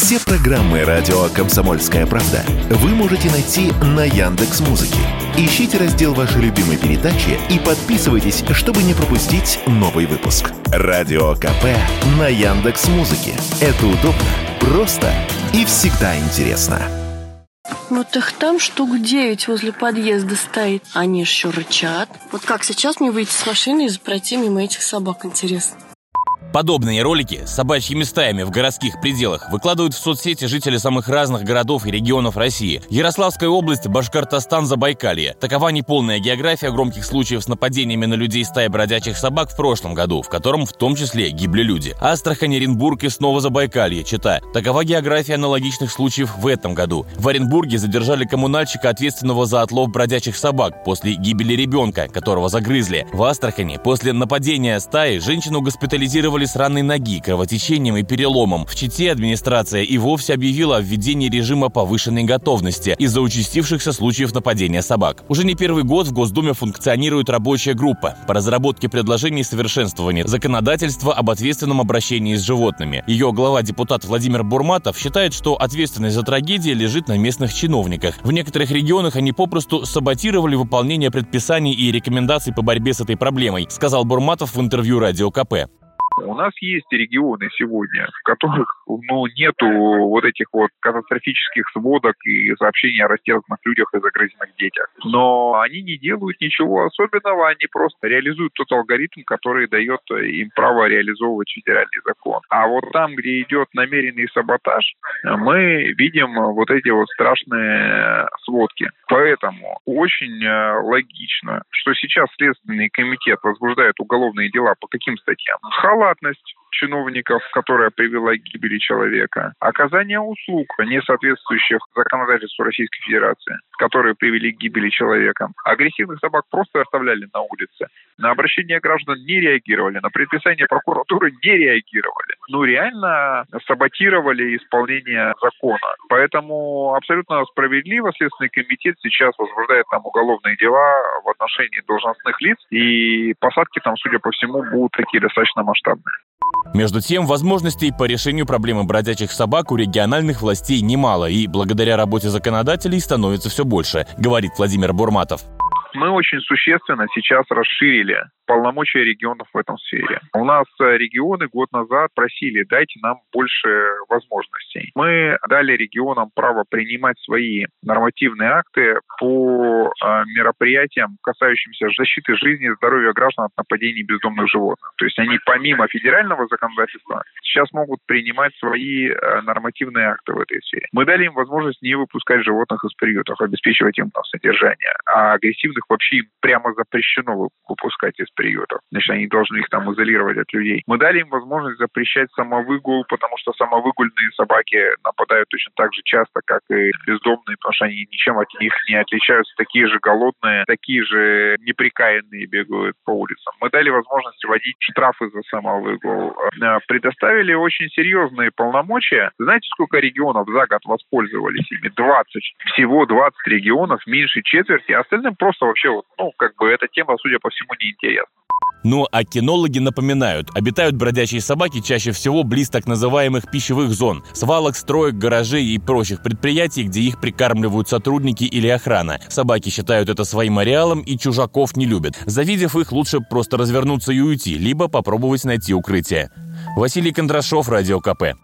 Все программы радио Комсомольская правда вы можете найти на Яндекс Музыке. Ищите раздел вашей любимой передачи и подписывайтесь, чтобы не пропустить новый выпуск. Радио КП на Яндекс Музыке. Это удобно, просто и всегда интересно. Вот их там штук девять возле подъезда стоит. Они еще рычат. Вот как сейчас мне выйти с машины и пройти мимо этих собак, интересно? Подобные ролики с собачьими стаями в городских пределах выкладывают в соцсети жители самых разных городов и регионов России. Ярославская область, Башкортостан, Забайкалье. Такова неполная география громких случаев с нападениями на людей стаи бродячих собак в прошлом году, в котором в том числе гибли люди. Астрахань, Оренбург и снова Забайкалье, чита. Такова география аналогичных случаев в этом году. В Оренбурге задержали коммунальщика, ответственного за отлов бродячих собак после гибели ребенка, которого загрызли. В Астрахани после нападения стаи женщину госпитализировали оперировали с ранной ноги, кровотечением и переломом. В Чите администрация и вовсе объявила о введении режима повышенной готовности из-за участившихся случаев нападения собак. Уже не первый год в Госдуме функционирует рабочая группа по разработке предложений совершенствования законодательства об ответственном обращении с животными. Ее глава депутат Владимир Бурматов считает, что ответственность за трагедии лежит на местных чиновниках. В некоторых регионах они попросту саботировали выполнение предписаний и рекомендаций по борьбе с этой проблемой, сказал Бурматов в интервью Радио КП. У нас есть регионы сегодня, в которых ну, нету вот этих вот катастрофических сводок и сообщений о растерзанных людях и загрызенных детях. Но они не делают ничего особенного, они просто реализуют тот алгоритм, который дает им право реализовывать федеральный закон. А вот там, где идет намеренный саботаж, мы видим вот эти вот страшные сводки. Поэтому очень э, логично, что сейчас Следственный комитет возбуждает уголовные дела по каким статьям? Хала халатность чиновников, которая привела к гибели человека, оказание услуг, не соответствующих законодательству Российской Федерации, которые привели к гибели человека. Агрессивных собак просто оставляли на улице. На обращения граждан не реагировали, на предписание прокуратуры не реагировали. Ну, реально саботировали исполнение закона. Поэтому абсолютно справедливо Следственный комитет сейчас возбуждает там уголовные дела в отношении должностных лиц, и посадки там, судя по всему, будут такие достаточно масштабные. Между тем, возможностей по решению проблемы бродячих собак у региональных властей немало, и благодаря работе законодателей становится все больше, говорит Владимир Бурматов. Мы очень существенно сейчас расширили полномочия регионов в этом сфере. У нас э, регионы год назад просили, дайте нам больше возможностей. Мы дали регионам право принимать свои нормативные акты по э, мероприятиям, касающимся защиты жизни и здоровья граждан от нападений бездомных животных. То есть они помимо федерального законодательства сейчас могут принимать свои э, нормативные акты в этой сфере. Мы дали им возможность не выпускать животных из приютов, обеспечивать им там содержание, а агрессивных вообще прямо запрещено выпускать из приютов. Значит, они должны их там изолировать от людей. Мы дали им возможность запрещать самовыгул, потому что самовыгульные собаки нападают точно так же часто, как и бездомные, потому что они ничем от них не отличаются. Такие же голодные, такие же неприкаянные бегают по улицам. Мы дали возможность вводить штрафы за самовыгул. Э, предоставили очень серьезные полномочия. Знаете, сколько регионов за год воспользовались ими? 20. Всего 20 регионов, меньше четверти. Остальным просто вообще, ну, как бы эта тема, судя по всему, неинтересна. Ну а кинологи напоминают, обитают бродячие собаки чаще всего близ так называемых пищевых зон, свалок, строек, гаражей и прочих предприятий, где их прикармливают сотрудники или охрана. Собаки считают это своим ареалом и чужаков не любят. Завидев их, лучше просто развернуться и уйти, либо попробовать найти укрытие. Василий Кондрашов, Радио КП.